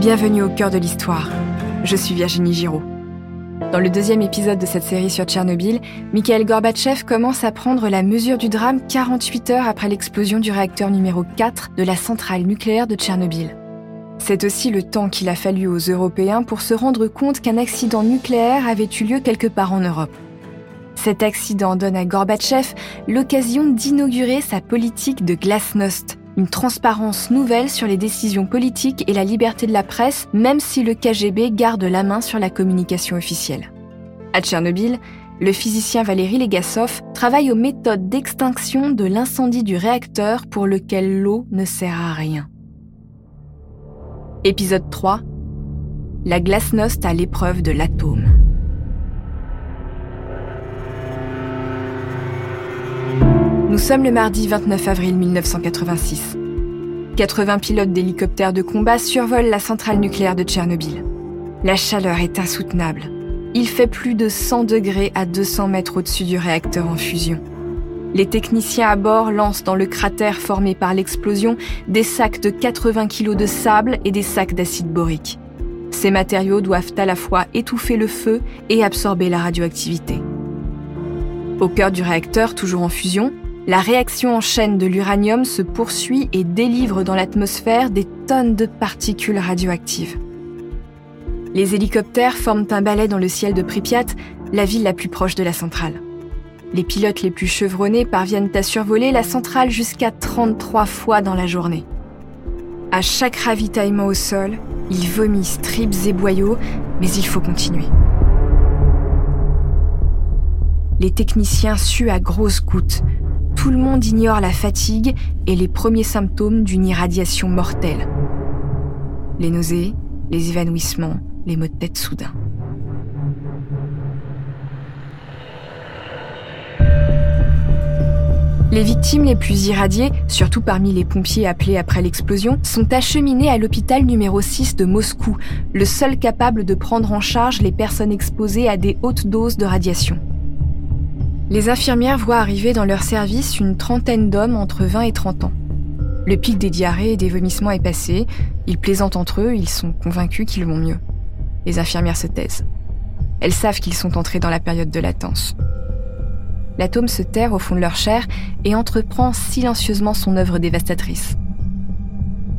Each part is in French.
Bienvenue au cœur de l'histoire. Je suis Virginie Giraud. Dans le deuxième épisode de cette série sur Tchernobyl, Mikhail Gorbatchev commence à prendre la mesure du drame 48 heures après l'explosion du réacteur numéro 4 de la centrale nucléaire de Tchernobyl. C'est aussi le temps qu'il a fallu aux Européens pour se rendre compte qu'un accident nucléaire avait eu lieu quelque part en Europe. Cet accident donne à Gorbatchev l'occasion d'inaugurer sa politique de glasnost, une transparence nouvelle sur les décisions politiques et la liberté de la presse, même si le KGB garde la main sur la communication officielle. À Tchernobyl, le physicien Valéry Legasov travaille aux méthodes d'extinction de l'incendie du réacteur pour lequel l'eau ne sert à rien. Épisode 3 La glasnost à l'épreuve de l'atome. Nous sommes le mardi 29 avril 1986. 80 pilotes d'hélicoptères de combat survolent la centrale nucléaire de Tchernobyl. La chaleur est insoutenable. Il fait plus de 100 degrés à 200 mètres au-dessus du réacteur en fusion. Les techniciens à bord lancent dans le cratère formé par l'explosion des sacs de 80 kg de sable et des sacs d'acide borique. Ces matériaux doivent à la fois étouffer le feu et absorber la radioactivité. Au cœur du réacteur, toujours en fusion, la réaction en chaîne de l'uranium se poursuit et délivre dans l'atmosphère des tonnes de particules radioactives. Les hélicoptères forment un balai dans le ciel de Pripyat, la ville la plus proche de la centrale. Les pilotes les plus chevronnés parviennent à survoler la centrale jusqu'à 33 fois dans la journée. À chaque ravitaillement au sol, ils vomissent tripes et boyaux, mais il faut continuer. Les techniciens suent à grosses gouttes, tout le monde ignore la fatigue et les premiers symptômes d'une irradiation mortelle. Les nausées, les évanouissements, les maux de tête soudains. Les victimes les plus irradiées, surtout parmi les pompiers appelés après l'explosion, sont acheminées à l'hôpital numéro 6 de Moscou, le seul capable de prendre en charge les personnes exposées à des hautes doses de radiation. Les infirmières voient arriver dans leur service une trentaine d'hommes entre 20 et 30 ans. Le pic des diarrhées et des vomissements est passé, ils plaisantent entre eux, ils sont convaincus qu'ils vont mieux. Les infirmières se taisent. Elles savent qu'ils sont entrés dans la période de latence. L'atome se terre au fond de leur chair et entreprend silencieusement son œuvre dévastatrice.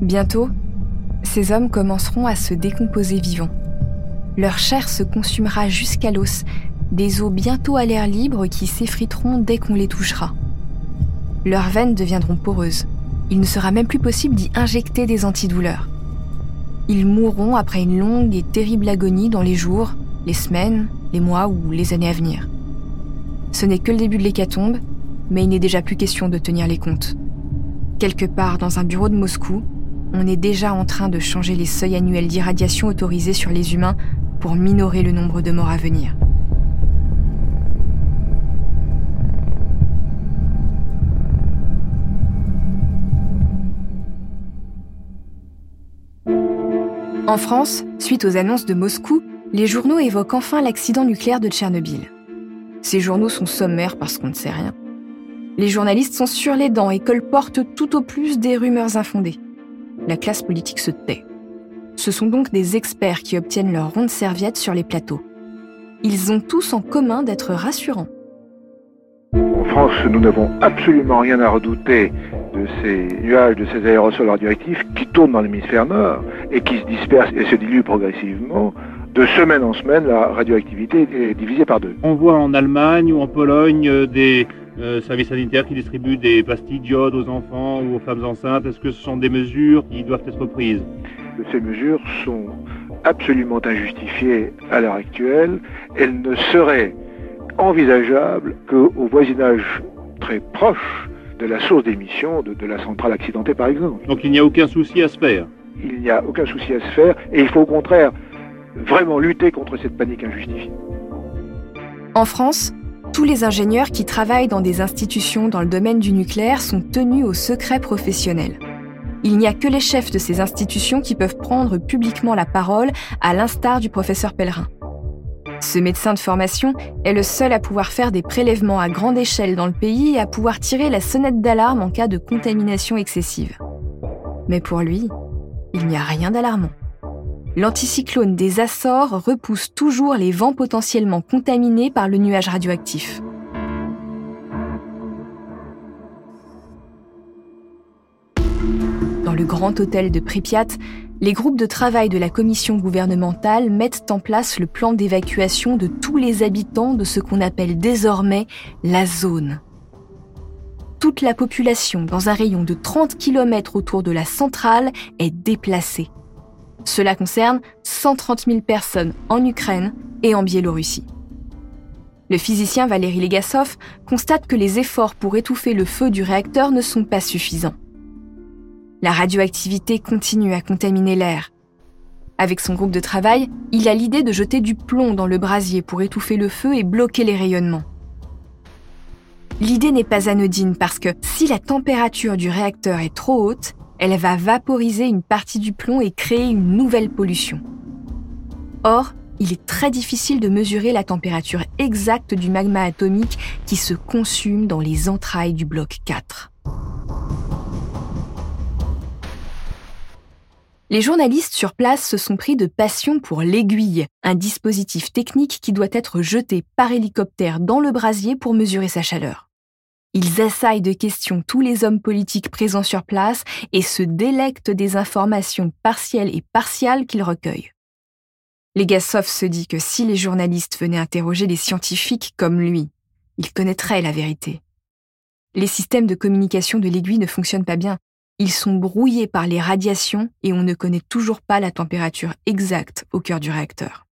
Bientôt, ces hommes commenceront à se décomposer vivants. Leur chair se consumera jusqu'à l'os des os bientôt à l'air libre qui s'effriteront dès qu'on les touchera. Leurs veines deviendront poreuses. Il ne sera même plus possible d'y injecter des antidouleurs. Ils mourront après une longue et terrible agonie dans les jours, les semaines, les mois ou les années à venir. Ce n'est que le début de l'hécatombe, mais il n'est déjà plus question de tenir les comptes. Quelque part dans un bureau de Moscou, on est déjà en train de changer les seuils annuels d'irradiation autorisés sur les humains pour minorer le nombre de morts à venir. En France, suite aux annonces de Moscou, les journaux évoquent enfin l'accident nucléaire de Tchernobyl. Ces journaux sont sommaires parce qu'on ne sait rien. Les journalistes sont sur les dents et colportent tout au plus des rumeurs infondées. La classe politique se tait. Ce sont donc des experts qui obtiennent leur ronde serviette sur les plateaux. Ils ont tous en commun d'être rassurants. En France, nous n'avons absolument rien à redouter de ces nuages, de ces aérosols radioactifs qui tournent dans l'hémisphère nord et qui se dispersent et se diluent progressivement. De semaine en semaine, la radioactivité est divisée par deux. On voit en Allemagne ou en Pologne euh, des euh, services sanitaires qui distribuent des pastilles d'iode aux enfants ou aux femmes enceintes. Est-ce que ce sont des mesures qui doivent être prises? Ces mesures sont absolument injustifiées à l'heure actuelle. Elles ne seraient envisageables qu'au voisinage très proche de la source d'émission de, de, la centrale accidentée par exemple. Donc il n'y a aucun souci à se faire Il n'y a aucun souci à se faire et il faut au contraire vraiment lutter contre cette panique injustifiée. En France, tous les ingénieurs qui travaillent dans des institutions dans le domaine du nucléaire sont tenus au secret professionnel. Il n'y a que les chefs de ces institutions qui peuvent prendre publiquement la parole, à l'instar du professeur Pellerin. Ce médecin de formation est le seul à pouvoir faire des prélèvements à grande échelle dans le pays et à pouvoir tirer la sonnette d'alarme en cas de contamination excessive. Mais pour lui, il n'y a rien d'alarmant. l'anticyclone des Açores repousse toujours les vents potentiellement contaminés par le nuage radioactif. Dans le grand hôtel de Pripyat, les groupes de travail de la commission gouvernementale mettent en place le plan d'évacuation de tous les habitants de ce qu'on appelle désormais la zone. Toute la population dans un rayon de 30 km autour de la centrale est déplacée. Cela concerne 130 000 personnes en Ukraine et en Biélorussie. Le physicien Valéry Legasov constate que les efforts pour étouffer le feu du réacteur ne sont pas suffisants. La radioactivité continue à contaminer l'air. Avec son groupe de travail, il a l'idée de jeter du plomb dans le brasier pour étouffer le feu et bloquer les rayonnements. L'idée n'est pas anodine parce que si la température du réacteur est trop haute, elle va vaporiser une partie du plomb et créer une nouvelle pollution. Or, il est très difficile de mesurer la température exacte du magma atomique qui se consume dans les entrailles du bloc 4. Les journalistes sur place se sont pris de passion pour l'aiguille, un dispositif technique qui doit être jeté par hélicoptère dans le brasier pour mesurer sa chaleur. Ils assaillent de questions tous les hommes politiques présents sur place et se délectent des informations partielles et partiales qu'ils recueillent. Legasov se dit que si les journalistes venaient interroger les scientifiques comme lui, ils connaîtraient la vérité. Les systèmes de communication de l'aiguille ne fonctionnent pas bien. Ils sont brouillés par les radiations et on ne connaît toujours pas la température exacte au cœur du réacteur.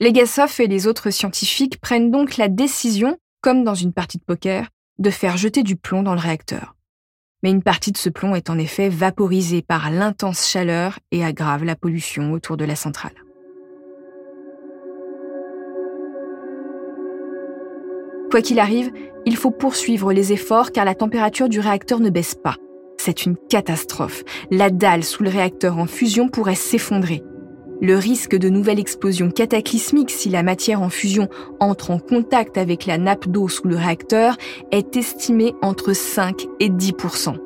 Legasov et les autres scientifiques prennent donc la décision comme dans une partie de poker, de faire jeter du plomb dans le réacteur. Mais une partie de ce plomb est en effet vaporisée par l'intense chaleur et aggrave la pollution autour de la centrale. Quoi qu'il arrive, il faut poursuivre les efforts car la température du réacteur ne baisse pas. C'est une catastrophe. La dalle sous le réacteur en fusion pourrait s'effondrer. Le risque de nouvelle explosion cataclysmique si la matière en fusion entre en contact avec la nappe d'eau sous le réacteur est estimé entre 5 et 10%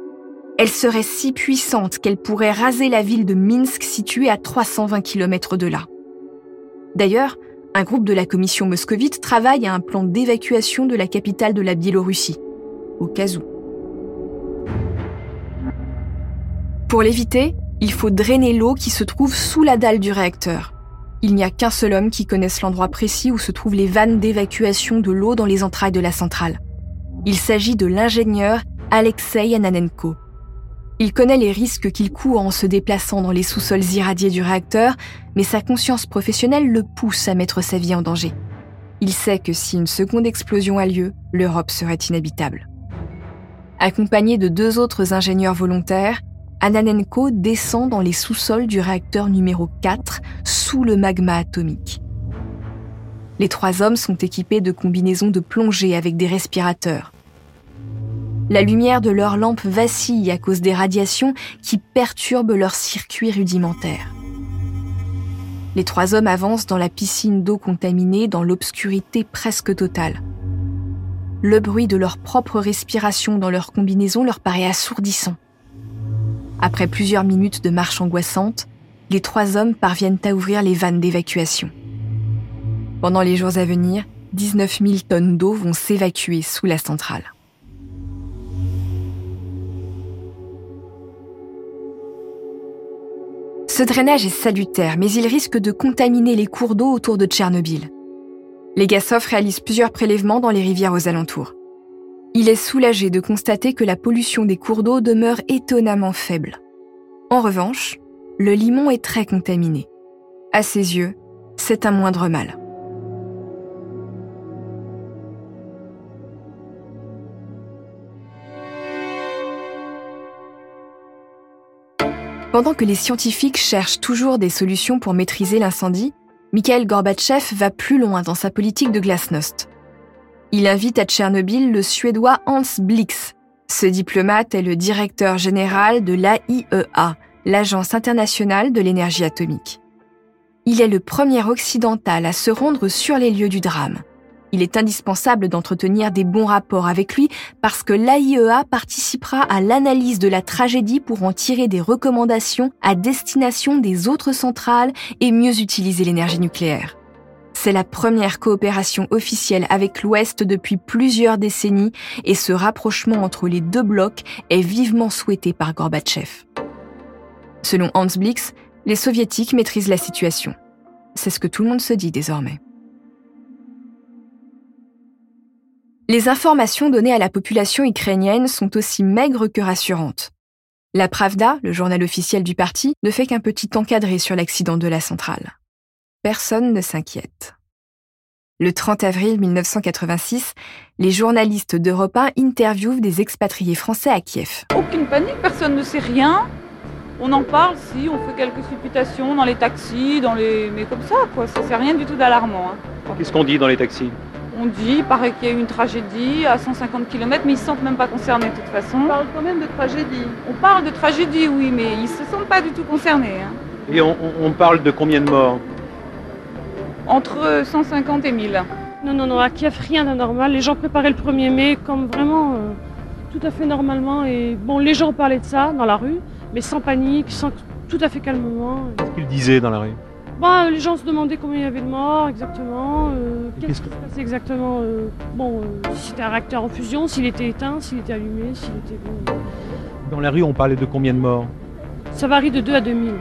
Elle serait si puissante qu'elle pourrait raser la ville de Minsk située à 320 km de là. D'ailleurs, un groupe de la commission moscovite travaille à un plan d'évacuation de la capitale de la Biélorussie, au cas où. Pour l'éviter, il faut drainer l'eau qui se trouve sous la dalle du réacteur. Il n'y a qu'un seul homme qui connaisse l'endroit précis où se trouvent les vannes d'évacuation de l'eau dans les entrailles de la centrale. Il s'agit de l'ingénieur Alexei Ananenko. Il connaît les risques qu'il court en se déplaçant dans les sous-sols irradiés du réacteur, mais sa conscience professionnelle le pousse à mettre sa vie en danger. Il sait que si une seconde explosion a lieu, l'Europe serait inhabitable. Accompagné de deux autres ingénieurs volontaires, Ananenko descend dans les sous-sols du réacteur numéro 4 sous le magma atomique. Les trois hommes sont équipés de combinaisons de plongée avec des respirateurs. La lumière de leurs lampes vacille à cause des radiations qui perturbent leur circuit rudimentaire. Les trois hommes avancent dans la piscine d'eau contaminée dans l'obscurité presque totale. Le bruit de leur propre respiration dans leur combinaison leur paraît assourdissant. Après plusieurs minutes de marche angoissante, les trois hommes parviennent à ouvrir les vannes d'évacuation. Pendant les jours à venir, 19 000 tonnes d'eau vont s'évacuer sous la centrale. Ce drainage est salutaire, mais il risque de contaminer les cours d'eau autour de Tchernobyl. Les Gassov réalisent plusieurs prélèvements dans les rivières aux alentours. Il est soulagé de constater que la pollution des cours d'eau demeure étonnamment faible. En revanche, le limon est très contaminé. À ses yeux, c'est un moindre mal. Pendant que les scientifiques cherchent toujours des solutions pour maîtriser l'incendie, Mikhail Gorbatchev va plus loin dans sa politique de glasnost. Il invite à Tchernobyl le Suédois Hans Blix. Ce diplomate est le directeur général de l'AIEA, l'Agence internationale de l'énergie atomique. Il est le premier occidental à se rendre sur les lieux du drame. Il est indispensable d'entretenir des bons rapports avec lui parce que l'AIEA participera à l'analyse de la tragédie pour en tirer des recommandations à destination des autres centrales et mieux utiliser l'énergie nucléaire. C'est la première coopération officielle avec l'Ouest depuis plusieurs décennies et ce rapprochement entre les deux blocs est vivement souhaité par Gorbatchev. Selon Hans Blix, les soviétiques maîtrisent la situation. C'est ce que tout le monde se dit désormais. Les informations données à la population ukrainienne sont aussi maigres que rassurantes. La Pravda, le journal officiel du parti, ne fait qu'un petit encadré sur l'accident de la centrale personne ne s'inquiète. Le 30 avril 1986, les journalistes d'Europe 1 interviewent des expatriés français à Kiev. Aucune panique, personne ne sait rien. On en parle, si, on fait quelques supputations dans les taxis, dans les... mais comme ça, quoi. Ça, c'est rien du tout d'alarmant. Hein. Qu'est-ce qu'on dit dans les taxis? On dit, il paraît qu'il y a eu une tragédie à 150 km, mais ils ne se sentent même pas concernés de toute façon. On parle quand même de tragédie. On parle de tragédie, oui, mais ils ne se sentent pas du tout concernés. Hein. Et on, on parle de combien de morts? Entre 150 et 1000. Non, non, non, à Kiev, rien d'anormal. Les gens préparaient le 1er mai comme vraiment euh, tout à fait normalement. Et bon, les gens parlaient de ça dans la rue, mais sans panique, sans, tout à fait calmement. Qu'est-ce qu'ils disaient dans la rue? Bah, Les gens se demandaient combien il y avait de morts exactement. Euh, qu'est-ce qui se passait exactement euh, Bon, si c'était un réacteur en fusion, s'il était éteint, s'il était allumé, s'il était. Bon, dans la rue, on parlait de combien de morts? Ça varie de 2 à 2000.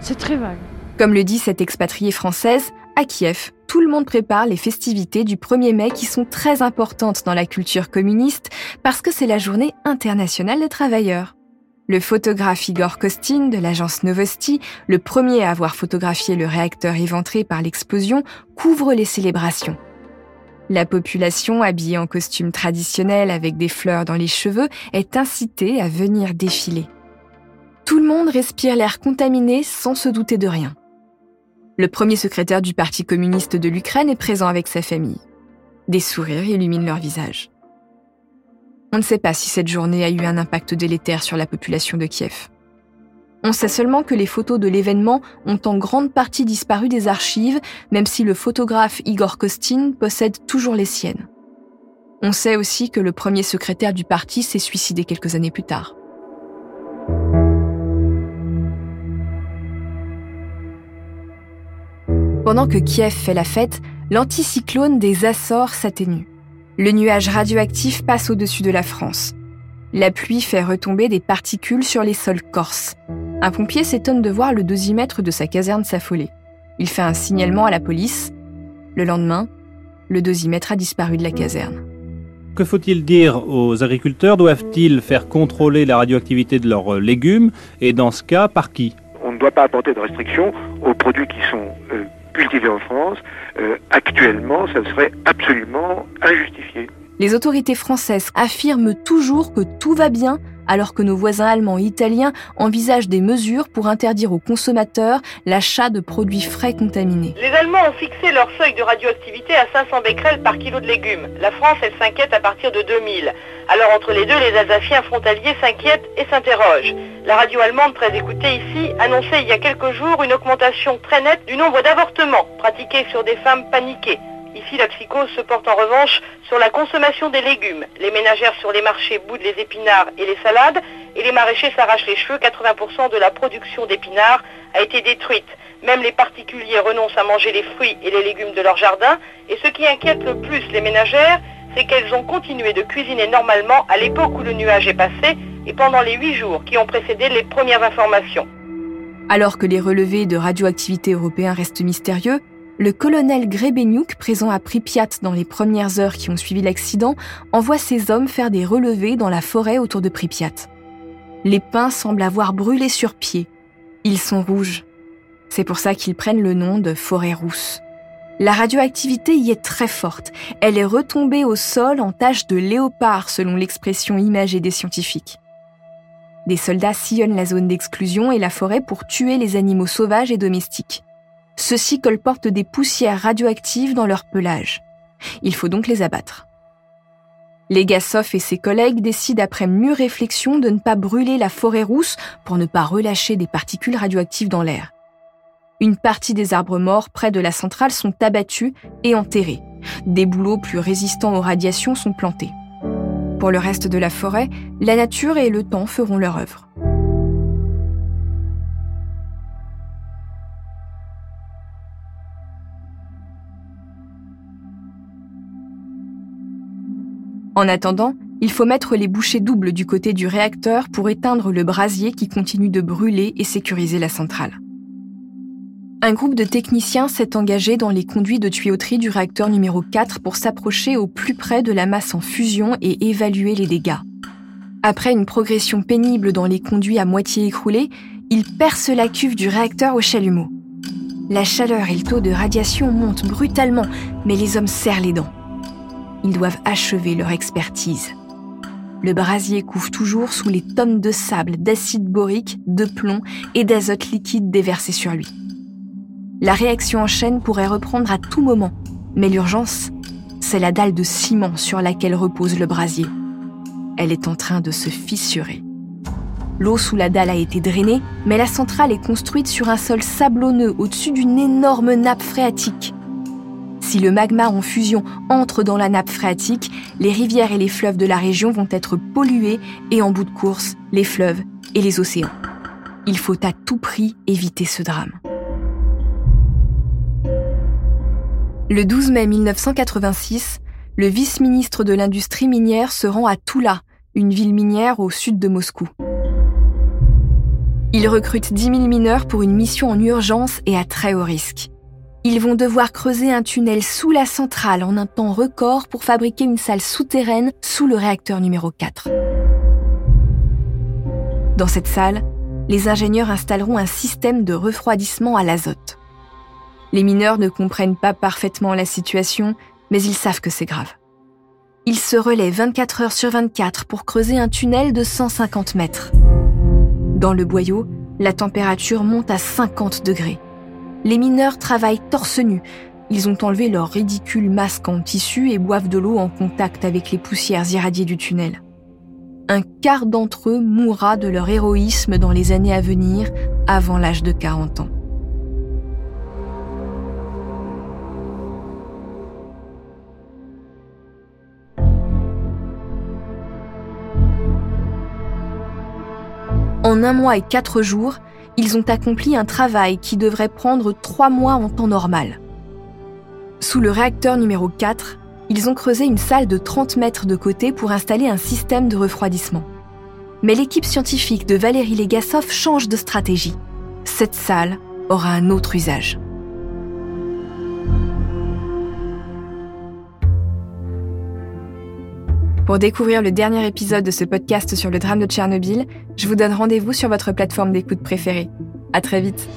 C'est très vague. Comme le dit cette expatriée française, à Kiev, tout le monde prépare les festivités du 1er mai qui sont très importantes dans la culture communiste parce que c'est la journée internationale des travailleurs. Le photographe Igor Kostin de l'agence Novosti, le premier à avoir photographié le réacteur éventré par l'explosion, couvre les célébrations. La population, habillée en costume traditionnel avec des fleurs dans les cheveux, est incitée à venir défiler. Tout le monde respire l'air contaminé sans se douter de rien. Le premier secrétaire du Parti communiste de l'Ukraine est présent avec sa famille. Des sourires illuminent leur visage. On ne sait pas si cette journée a eu un impact délétère sur la population de Kiev. On sait seulement que les photos de l'événement ont en grande partie disparu des archives, même si le photographe Igor Kostin possède toujours les siennes. On sait aussi que le premier secrétaire du parti s'est suicidé quelques années plus tard. Pendant que Kiev fait la fête, l'anticyclone des Açores s'atténue. Le nuage radioactif passe au-dessus de la France. La pluie fait retomber des particules sur les sols corses. Un pompier s'étonne de voir le dosimètre de sa caserne s'affoler. Il fait un signalement à la police. Le lendemain, le dosimètre a disparu de la caserne. Que faut-il dire aux agriculteurs? Doivent-ils faire contrôler la radioactivité de leurs légumes? Et dans ce cas, par qui? On ne doit pas apporter de restrictions aux produits qui sont euh, cultivés en France, euh, actuellement, ça serait absolument injustifié. Les autorités françaises affirment toujours que tout va bien alors que nos voisins allemands et italiens envisagent des mesures pour interdire aux consommateurs l'achat de produits frais contaminés. Les Allemands ont fixé leur seuil de radioactivité à 500 becquerels par kilo de légumes. La France, elle s'inquiète à partir de 2000. Alors entre les deux, les Alsaciens frontaliers s'inquiètent et s'interrogent. La radio allemande, très écoutée ici, annonçait il y a quelques jours une augmentation très nette du nombre d'avortements pratiqués sur des femmes paniquées. Ici, la psychose se porte en revanche sur la consommation des légumes. Les ménagères sur les marchés boudent les épinards et les salades, et les maraîchers s'arrachent les cheveux. 80% de la production d'épinards a été détruite. Même les particuliers renoncent à manger les fruits et les légumes de leur jardin. Et ce qui inquiète le plus les ménagères, c'est qu'elles ont continué de cuisiner normalement à l'époque où le nuage est passé et pendant les huit jours qui ont précédé les premières informations. Alors que les relevés de radioactivité européens restent mystérieux, le colonel Grebenyuk, présent à Pripyat dans les premières heures qui ont suivi l'accident, envoie ses hommes faire des relevés dans la forêt autour de Pripyat. Les pins semblent avoir brûlé sur pied. Ils sont rouges. C'est pour ça qu'ils prennent le nom de forêt rousse. La radioactivité y est très forte. Elle est retombée au sol en tache de léopard, selon l'expression imagée des scientifiques. Des soldats sillonnent la zone d'exclusion et la forêt pour tuer les animaux sauvages et domestiques. Ceux-ci colportent des poussières radioactives dans leur pelage. Il faut donc les abattre. Legasov et ses collègues décident après mûre réflexion de ne pas brûler la forêt rousse pour ne pas relâcher des particules radioactives dans l'air. Une partie des arbres morts près de la centrale sont abattus et enterrés. Des bouleaux plus résistants aux radiations sont plantés. Pour le reste de la forêt, la nature et le temps feront leur œuvre. En attendant, il faut mettre les bouchées doubles du côté du réacteur pour éteindre le brasier qui continue de brûler et sécuriser la centrale. Un groupe de techniciens s'est engagé dans les conduits de tuyauterie du réacteur numéro 4 pour s'approcher au plus près de la masse en fusion et évaluer les dégâts. Après une progression pénible dans les conduits à moitié écroulés, ils percent la cuve du réacteur au chalumeau. La chaleur et le taux de radiation montent brutalement, mais les hommes serrent les dents. Ils doivent achever leur expertise. Le brasier couvre toujours sous les tonnes de sable, d'acide borique, de plomb et d'azote liquide déversés sur lui. La réaction en chaîne pourrait reprendre à tout moment, mais l'urgence, c'est la dalle de ciment sur laquelle repose le brasier. Elle est en train de se fissurer. L'eau sous la dalle a été drainée, mais la centrale est construite sur un sol sablonneux au-dessus d'une énorme nappe phréatique. Si le magma en fusion entre dans la nappe phréatique, les rivières et les fleuves de la région vont être pollués et en bout de course, les fleuves et les océans. Il faut à tout prix éviter ce drame. Le 12 mai 1986, le vice-ministre de l'industrie minière se rend à Toula, une ville minière au sud de Moscou. Il recrute 10 000 mineurs pour une mission en urgence et à très haut risque. Ils vont devoir creuser un tunnel sous la centrale en un temps record pour fabriquer une salle souterraine sous le réacteur numéro 4. Dans cette salle, les ingénieurs installeront un système de refroidissement à l'azote. Les mineurs ne comprennent pas parfaitement la situation, mais ils savent que c'est grave. Ils se relaient 24 heures sur 24 pour creuser un tunnel de 150 mètres. Dans le boyau, la température monte à 50 degrés les mineurs travaillent torse nu. Ils ont enlevé leur ridicule masque en tissu et boivent de l'eau en contact avec les poussières irradiées du tunnel. Un quart d'entre eux mourra de leur héroïsme dans les années à venir, avant l'âge de 40 ans. En un mois et quatre jours, ils ont accompli un travail qui devrait prendre trois mois en temps normal. Sous le réacteur numéro 4, ils ont creusé une salle de 30 mètres de côté pour installer un système de refroidissement. Mais l'équipe scientifique de Valérie Legasov change de stratégie. Cette salle aura un autre usage. Pour découvrir le dernier épisode de ce podcast sur le drame de Tchernobyl, je vous donne rendez-vous sur votre plateforme d'écoute préférée. À très vite.